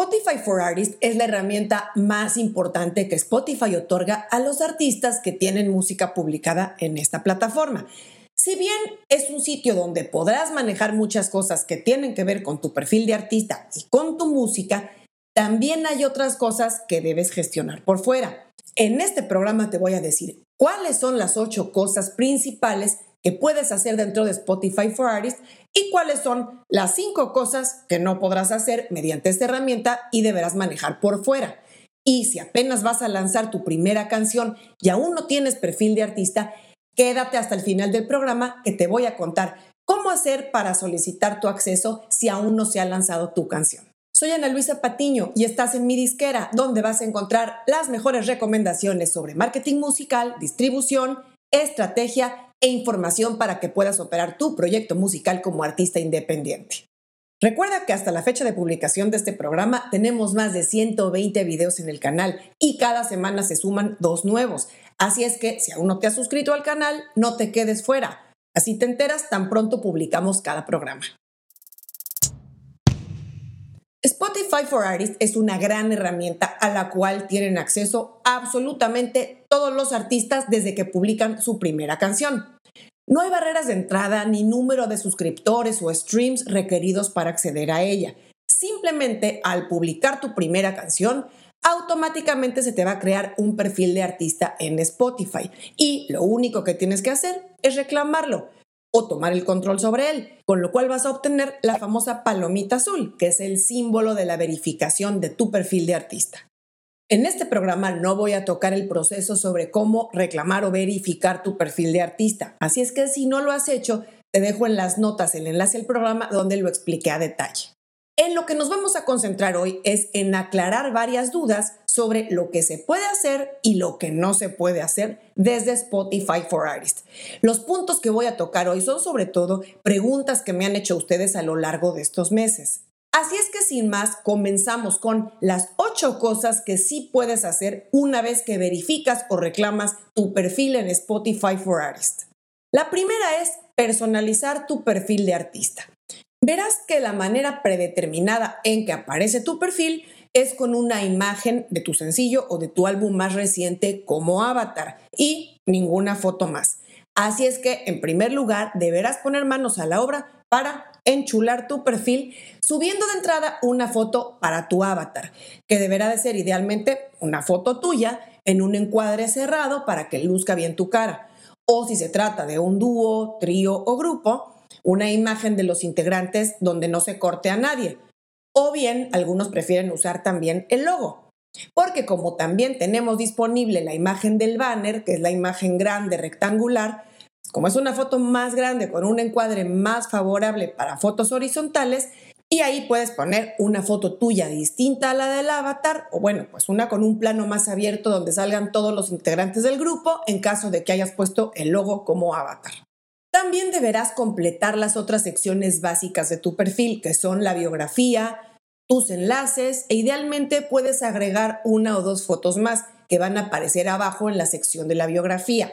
Spotify for Artists es la herramienta más importante que Spotify otorga a los artistas que tienen música publicada en esta plataforma. Si bien es un sitio donde podrás manejar muchas cosas que tienen que ver con tu perfil de artista y con tu música, también hay otras cosas que debes gestionar por fuera. En este programa te voy a decir cuáles son las ocho cosas principales que puedes hacer dentro de Spotify for Artists y cuáles son las cinco cosas que no podrás hacer mediante esta herramienta y deberás manejar por fuera. Y si apenas vas a lanzar tu primera canción y aún no tienes perfil de artista, quédate hasta el final del programa que te voy a contar cómo hacer para solicitar tu acceso si aún no se ha lanzado tu canción. Soy Ana Luisa Patiño y estás en mi disquera, donde vas a encontrar las mejores recomendaciones sobre marketing musical, distribución, estrategia e información para que puedas operar tu proyecto musical como artista independiente. Recuerda que hasta la fecha de publicación de este programa tenemos más de 120 videos en el canal y cada semana se suman dos nuevos. Así es que si aún no te has suscrito al canal, no te quedes fuera. Así te enteras tan pronto publicamos cada programa. Spotify for Artists es una gran herramienta a la cual tienen acceso absolutamente todos los artistas desde que publican su primera canción. No hay barreras de entrada ni número de suscriptores o streams requeridos para acceder a ella. Simplemente al publicar tu primera canción, automáticamente se te va a crear un perfil de artista en Spotify y lo único que tienes que hacer es reclamarlo o tomar el control sobre él, con lo cual vas a obtener la famosa palomita azul, que es el símbolo de la verificación de tu perfil de artista. En este programa no voy a tocar el proceso sobre cómo reclamar o verificar tu perfil de artista, así es que si no lo has hecho, te dejo en las notas el enlace al programa donde lo expliqué a detalle. En lo que nos vamos a concentrar hoy es en aclarar varias dudas sobre lo que se puede hacer y lo que no se puede hacer desde Spotify for Artists. Los puntos que voy a tocar hoy son sobre todo preguntas que me han hecho ustedes a lo largo de estos meses. Así es que sin más, comenzamos con las ocho cosas que sí puedes hacer una vez que verificas o reclamas tu perfil en Spotify for Artists. La primera es personalizar tu perfil de artista verás que la manera predeterminada en que aparece tu perfil es con una imagen de tu sencillo o de tu álbum más reciente como avatar y ninguna foto más. Así es que, en primer lugar, deberás poner manos a la obra para enchular tu perfil subiendo de entrada una foto para tu avatar, que deberá de ser idealmente una foto tuya en un encuadre cerrado para que luzca bien tu cara. O si se trata de un dúo, trío o grupo, una imagen de los integrantes donde no se corte a nadie. O bien algunos prefieren usar también el logo. Porque como también tenemos disponible la imagen del banner, que es la imagen grande rectangular, como es una foto más grande con un encuadre más favorable para fotos horizontales, y ahí puedes poner una foto tuya distinta a la del avatar, o bueno, pues una con un plano más abierto donde salgan todos los integrantes del grupo en caso de que hayas puesto el logo como avatar. También deberás completar las otras secciones básicas de tu perfil, que son la biografía, tus enlaces e idealmente puedes agregar una o dos fotos más que van a aparecer abajo en la sección de la biografía.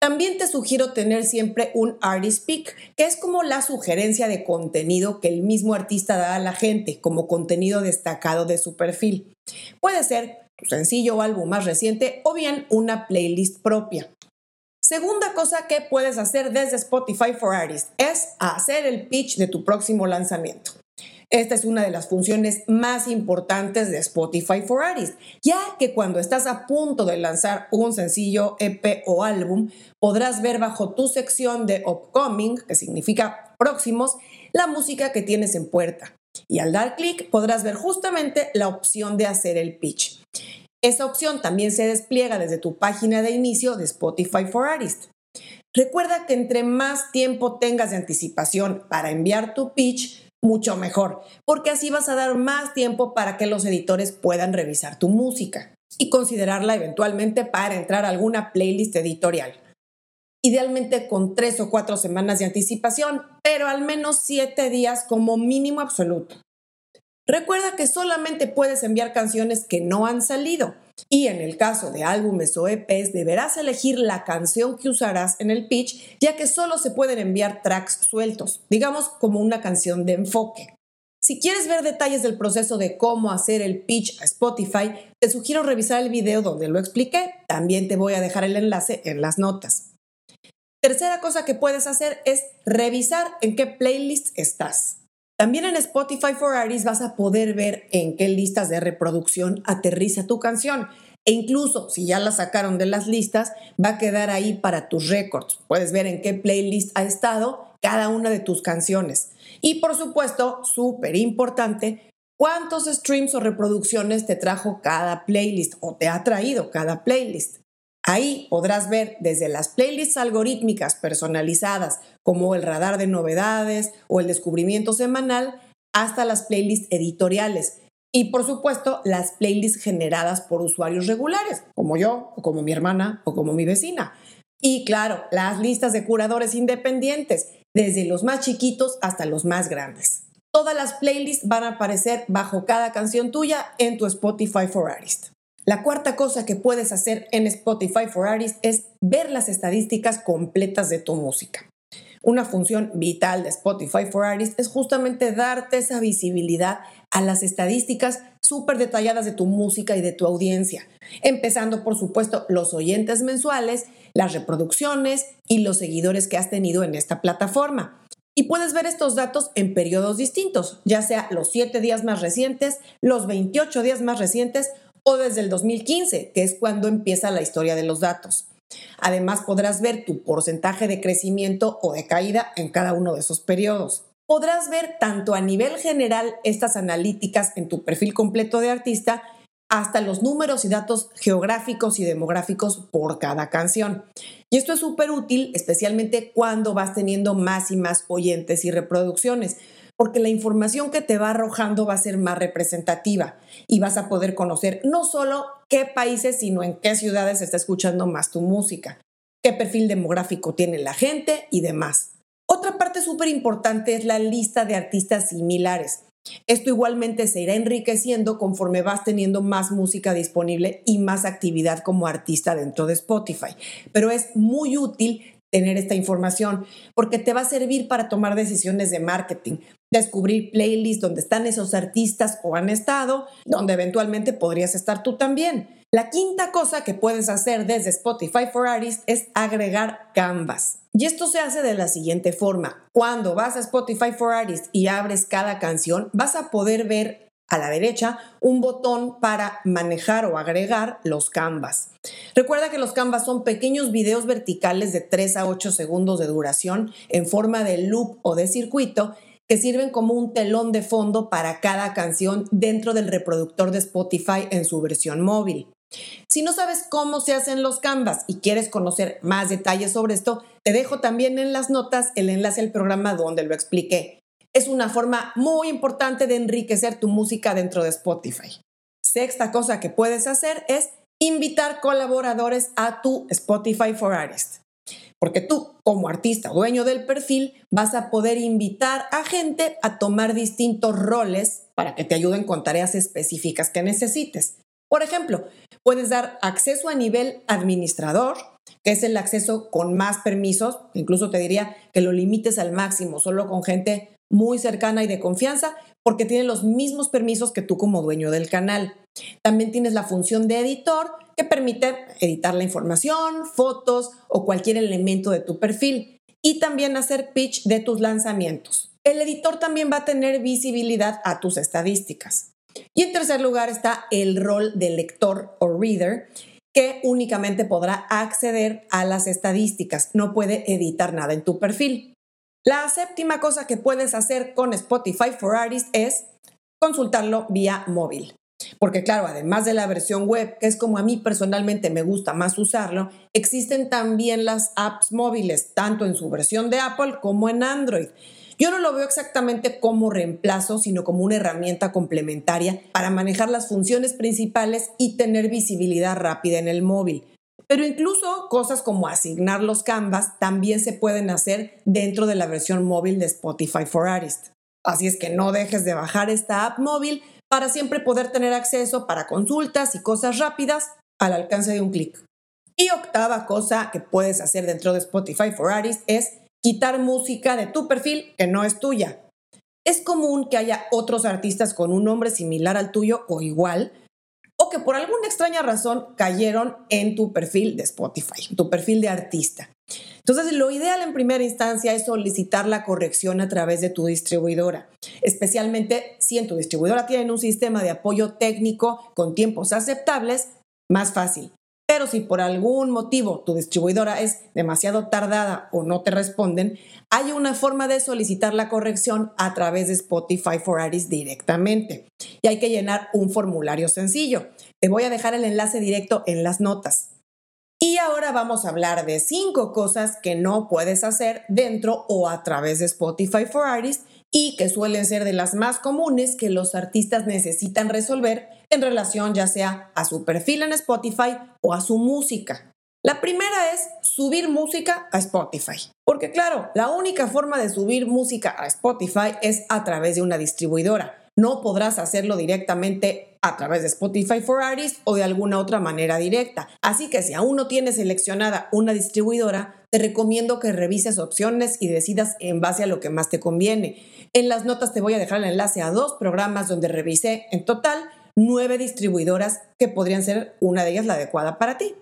También te sugiero tener siempre un artist pick, que es como la sugerencia de contenido que el mismo artista da a la gente como contenido destacado de su perfil. Puede ser tu sencillo o álbum más reciente o bien una playlist propia. Segunda cosa que puedes hacer desde Spotify for Artists es hacer el pitch de tu próximo lanzamiento. Esta es una de las funciones más importantes de Spotify for Artists, ya que cuando estás a punto de lanzar un sencillo EP o álbum, podrás ver bajo tu sección de Upcoming, que significa próximos, la música que tienes en puerta. Y al dar clic podrás ver justamente la opción de hacer el pitch. Esa opción también se despliega desde tu página de inicio de Spotify for Artists. Recuerda que entre más tiempo tengas de anticipación para enviar tu pitch, mucho mejor, porque así vas a dar más tiempo para que los editores puedan revisar tu música y considerarla eventualmente para entrar a alguna playlist editorial. Idealmente con tres o cuatro semanas de anticipación, pero al menos siete días como mínimo absoluto. Recuerda que solamente puedes enviar canciones que no han salido y en el caso de álbumes o EPs deberás elegir la canción que usarás en el pitch ya que solo se pueden enviar tracks sueltos, digamos como una canción de enfoque. Si quieres ver detalles del proceso de cómo hacer el pitch a Spotify, te sugiero revisar el video donde lo expliqué. También te voy a dejar el enlace en las notas. Tercera cosa que puedes hacer es revisar en qué playlist estás. También en Spotify for Artists vas a poder ver en qué listas de reproducción aterriza tu canción. E incluso si ya la sacaron de las listas, va a quedar ahí para tus récords. Puedes ver en qué playlist ha estado cada una de tus canciones. Y por supuesto, súper importante, cuántos streams o reproducciones te trajo cada playlist o te ha traído cada playlist. Ahí podrás ver desde las playlists algorítmicas personalizadas como el radar de novedades o el descubrimiento semanal hasta las playlists editoriales y por supuesto las playlists generadas por usuarios regulares como yo o como mi hermana o como mi vecina. Y claro, las listas de curadores independientes desde los más chiquitos hasta los más grandes. Todas las playlists van a aparecer bajo cada canción tuya en tu Spotify for Artists. La cuarta cosa que puedes hacer en Spotify for Artists es ver las estadísticas completas de tu música. Una función vital de Spotify for Artists es justamente darte esa visibilidad a las estadísticas súper detalladas de tu música y de tu audiencia, empezando por supuesto los oyentes mensuales, las reproducciones y los seguidores que has tenido en esta plataforma. Y puedes ver estos datos en periodos distintos, ya sea los 7 días más recientes, los 28 días más recientes o desde el 2015, que es cuando empieza la historia de los datos. Además, podrás ver tu porcentaje de crecimiento o de caída en cada uno de esos periodos. Podrás ver tanto a nivel general estas analíticas en tu perfil completo de artista, hasta los números y datos geográficos y demográficos por cada canción. Y esto es súper útil, especialmente cuando vas teniendo más y más oyentes y reproducciones, porque la información que te va arrojando va a ser más representativa y vas a poder conocer no solo qué países, sino en qué ciudades está escuchando más tu música, qué perfil demográfico tiene la gente y demás. Otra parte súper importante es la lista de artistas similares. Esto igualmente se irá enriqueciendo conforme vas teniendo más música disponible y más actividad como artista dentro de Spotify. Pero es muy útil tener esta información porque te va a servir para tomar decisiones de marketing, descubrir playlists donde están esos artistas o han estado, donde eventualmente podrías estar tú también. La quinta cosa que puedes hacer desde Spotify for Artists es agregar canvas. Y esto se hace de la siguiente forma. Cuando vas a Spotify for Artists y abres cada canción, vas a poder ver a la derecha un botón para manejar o agregar los canvas. Recuerda que los canvas son pequeños videos verticales de 3 a 8 segundos de duración en forma de loop o de circuito que sirven como un telón de fondo para cada canción dentro del reproductor de Spotify en su versión móvil. Si no sabes cómo se hacen los canvas y quieres conocer más detalles sobre esto, te dejo también en las notas el enlace al programa donde lo expliqué es una forma muy importante de enriquecer tu música dentro de Spotify. Sexta cosa que puedes hacer es invitar colaboradores a tu Spotify for Artists. Porque tú, como artista dueño del perfil, vas a poder invitar a gente a tomar distintos roles para que te ayuden con tareas específicas que necesites. Por ejemplo, puedes dar acceso a nivel administrador, que es el acceso con más permisos, incluso te diría que lo limites al máximo, solo con gente muy cercana y de confianza porque tiene los mismos permisos que tú como dueño del canal. También tienes la función de editor que permite editar la información, fotos o cualquier elemento de tu perfil y también hacer pitch de tus lanzamientos. El editor también va a tener visibilidad a tus estadísticas. Y en tercer lugar está el rol de lector o reader que únicamente podrá acceder a las estadísticas, no puede editar nada en tu perfil. La séptima cosa que puedes hacer con Spotify for Artists es consultarlo vía móvil. Porque claro, además de la versión web, que es como a mí personalmente me gusta más usarlo, existen también las apps móviles, tanto en su versión de Apple como en Android. Yo no lo veo exactamente como reemplazo, sino como una herramienta complementaria para manejar las funciones principales y tener visibilidad rápida en el móvil. Pero incluso cosas como asignar los canvas también se pueden hacer dentro de la versión móvil de Spotify for Artists. Así es que no dejes de bajar esta app móvil para siempre poder tener acceso para consultas y cosas rápidas al alcance de un clic. Y octava cosa que puedes hacer dentro de Spotify for Artists es quitar música de tu perfil que no es tuya. es común que haya otros artistas con un nombre similar al tuyo o igual, que por alguna extraña razón cayeron en tu perfil de Spotify, tu perfil de artista. Entonces, lo ideal en primera instancia es solicitar la corrección a través de tu distribuidora, especialmente si en tu distribuidora tienen un sistema de apoyo técnico con tiempos aceptables, más fácil. Pero si por algún motivo tu distribuidora es demasiado tardada o no te responden, hay una forma de solicitar la corrección a través de Spotify for Artists directamente. Y hay que llenar un formulario sencillo. Te voy a dejar el enlace directo en las notas. Y ahora vamos a hablar de cinco cosas que no puedes hacer dentro o a través de Spotify for Artists y que suelen ser de las más comunes que los artistas necesitan resolver en relación ya sea a su perfil en Spotify o a su música. La primera es subir música a Spotify. Porque claro, la única forma de subir música a Spotify es a través de una distribuidora. No podrás hacerlo directamente a través de Spotify for Artists o de alguna otra manera directa. Así que si aún no tienes seleccionada una distribuidora, te recomiendo que revises opciones y decidas en base a lo que más te conviene. En las notas te voy a dejar el enlace a dos programas donde revisé en total nueve distribuidoras que podrían ser una de ellas la adecuada para ti.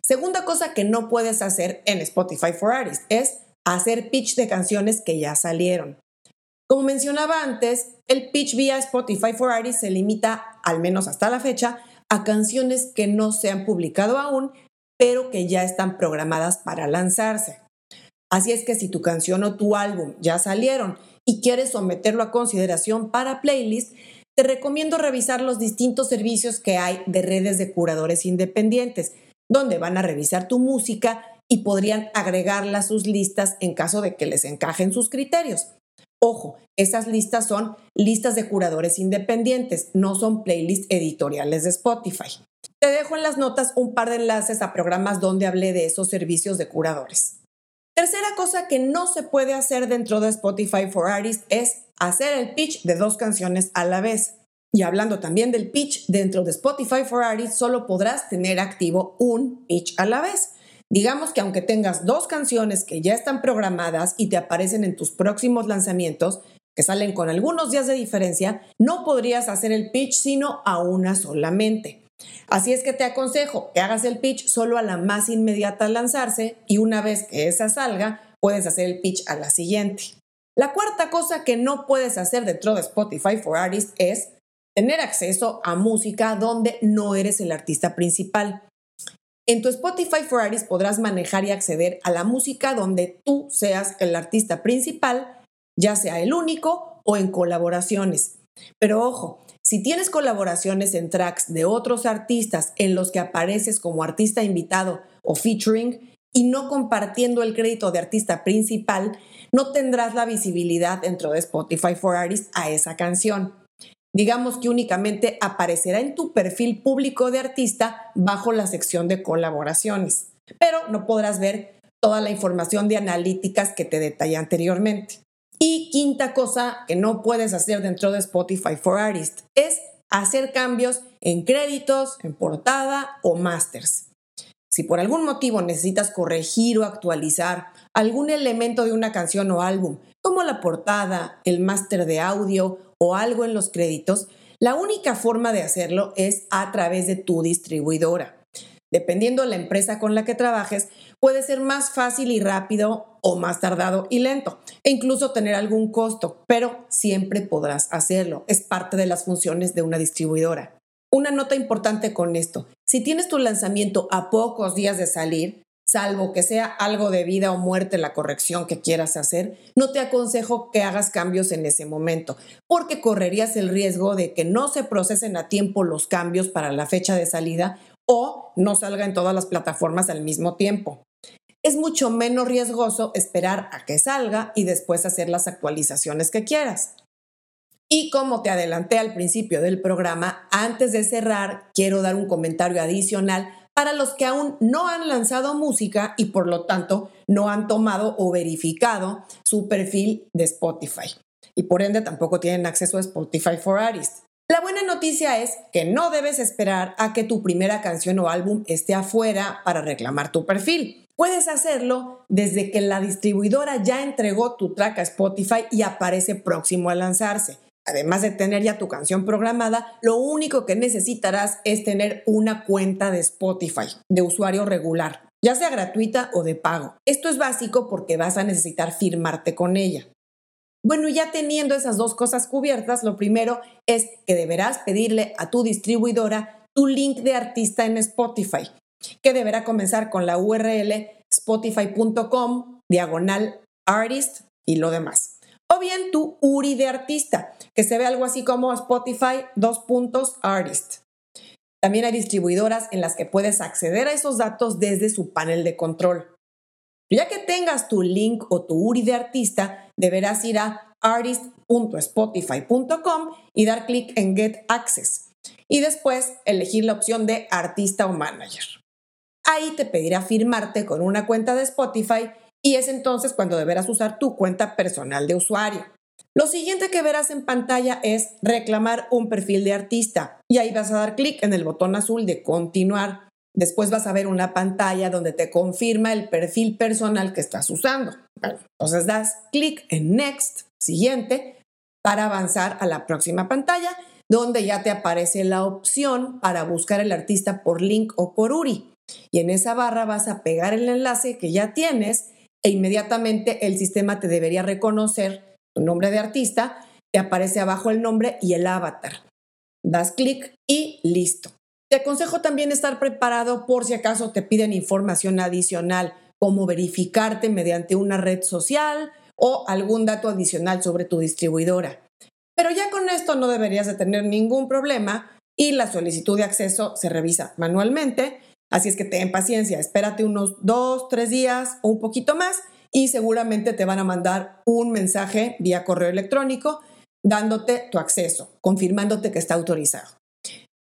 Segunda cosa que no puedes hacer en Spotify for Artists es hacer pitch de canciones que ya salieron. Como mencionaba antes, el pitch vía Spotify for Artists se limita, al menos hasta la fecha, a canciones que no se han publicado aún, pero que ya están programadas para lanzarse. Así es que si tu canción o tu álbum ya salieron y quieres someterlo a consideración para playlist, te recomiendo revisar los distintos servicios que hay de redes de curadores independientes, donde van a revisar tu música y podrían agregarla a sus listas en caso de que les encajen sus criterios. Ojo, esas listas son listas de curadores independientes, no son playlists editoriales de Spotify. Te dejo en las notas un par de enlaces a programas donde hablé de esos servicios de curadores. Tercera cosa que no se puede hacer dentro de Spotify for Artists es hacer el pitch de dos canciones a la vez. Y hablando también del pitch, dentro de Spotify for Artists solo podrás tener activo un pitch a la vez. Digamos que aunque tengas dos canciones que ya están programadas y te aparecen en tus próximos lanzamientos, que salen con algunos días de diferencia, no podrías hacer el pitch sino a una solamente. Así es que te aconsejo que hagas el pitch solo a la más inmediata al lanzarse y una vez que esa salga, puedes hacer el pitch a la siguiente. La cuarta cosa que no puedes hacer dentro de Spotify for Artists es tener acceso a música donde no eres el artista principal. En tu Spotify for Artists podrás manejar y acceder a la música donde tú seas el artista principal, ya sea el único o en colaboraciones. Pero ojo, si tienes colaboraciones en tracks de otros artistas en los que apareces como artista invitado o featuring y no compartiendo el crédito de artista principal, no tendrás la visibilidad dentro de Spotify for Artists a esa canción. Digamos que únicamente aparecerá en tu perfil público de artista bajo la sección de colaboraciones, pero no podrás ver toda la información de analíticas que te detallé anteriormente. Y quinta cosa que no puedes hacer dentro de Spotify for Artists es hacer cambios en créditos, en portada o masters. Si por algún motivo necesitas corregir o actualizar algún elemento de una canción o álbum, como la portada, el máster de audio o algo en los créditos, la única forma de hacerlo es a través de tu distribuidora. Dependiendo de la empresa con la que trabajes, puede ser más fácil y rápido o más tardado y lento, e incluso tener algún costo, pero siempre podrás hacerlo. Es parte de las funciones de una distribuidora. Una nota importante con esto, si tienes tu lanzamiento a pocos días de salir, salvo que sea algo de vida o muerte la corrección que quieras hacer, no te aconsejo que hagas cambios en ese momento, porque correrías el riesgo de que no se procesen a tiempo los cambios para la fecha de salida o no salga en todas las plataformas al mismo tiempo. Es mucho menos riesgoso esperar a que salga y después hacer las actualizaciones que quieras. Y como te adelanté al principio del programa, antes de cerrar, quiero dar un comentario adicional para los que aún no han lanzado música y por lo tanto no han tomado o verificado su perfil de Spotify. Y por ende tampoco tienen acceso a Spotify for Artists. La buena noticia es que no debes esperar a que tu primera canción o álbum esté afuera para reclamar tu perfil. Puedes hacerlo desde que la distribuidora ya entregó tu track a Spotify y aparece próximo a lanzarse. Además de tener ya tu canción programada, lo único que necesitarás es tener una cuenta de Spotify de usuario regular, ya sea gratuita o de pago. Esto es básico porque vas a necesitar firmarte con ella. Bueno, ya teniendo esas dos cosas cubiertas, lo primero es que deberás pedirle a tu distribuidora tu link de artista en Spotify, que deberá comenzar con la URL spotify.com diagonal artist y lo demás. Bien tu URI de artista, que se ve algo así como Spotify dos puntos artist. También hay distribuidoras en las que puedes acceder a esos datos desde su panel de control. Ya que tengas tu link o tu URI de artista, deberás ir a artist.spotify.com y dar clic en Get Access y después elegir la opción de artista o manager. Ahí te pedirá firmarte con una cuenta de Spotify y es entonces cuando deberás usar tu cuenta personal de usuario. Lo siguiente que verás en pantalla es reclamar un perfil de artista y ahí vas a dar clic en el botón azul de continuar. Después vas a ver una pantalla donde te confirma el perfil personal que estás usando. entonces das clic en Next, siguiente, para avanzar a la próxima pantalla, donde ya te aparece la opción para buscar el artista por link o por URI. Y en esa barra vas a pegar el enlace que ya tienes e inmediatamente el sistema te debería reconocer tu nombre de artista, te aparece abajo el nombre y el avatar. Das clic y listo. Te aconsejo también estar preparado por si acaso te piden información adicional, como verificarte mediante una red social o algún dato adicional sobre tu distribuidora. Pero ya con esto no deberías de tener ningún problema y la solicitud de acceso se revisa manualmente. Así es que ten paciencia, espérate unos dos, tres días o un poquito más y seguramente te van a mandar un mensaje vía correo electrónico dándote tu acceso, confirmándote que está autorizado.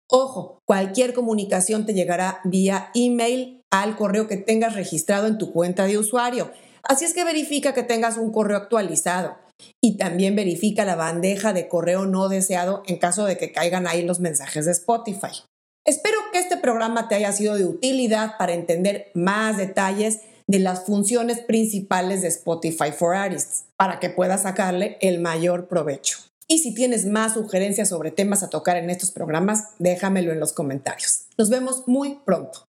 Ojo, cualquier comunicación te llegará vía email al correo que tengas registrado en tu cuenta de usuario. Así es que verifica que tengas un correo actualizado y también verifica la bandeja de correo no deseado en caso de que caigan ahí los mensajes de Spotify. Espero que este programa te haya sido de utilidad para entender más detalles de las funciones principales de Spotify for Artists para que puedas sacarle el mayor provecho. Y si tienes más sugerencias sobre temas a tocar en estos programas, déjamelo en los comentarios. Nos vemos muy pronto.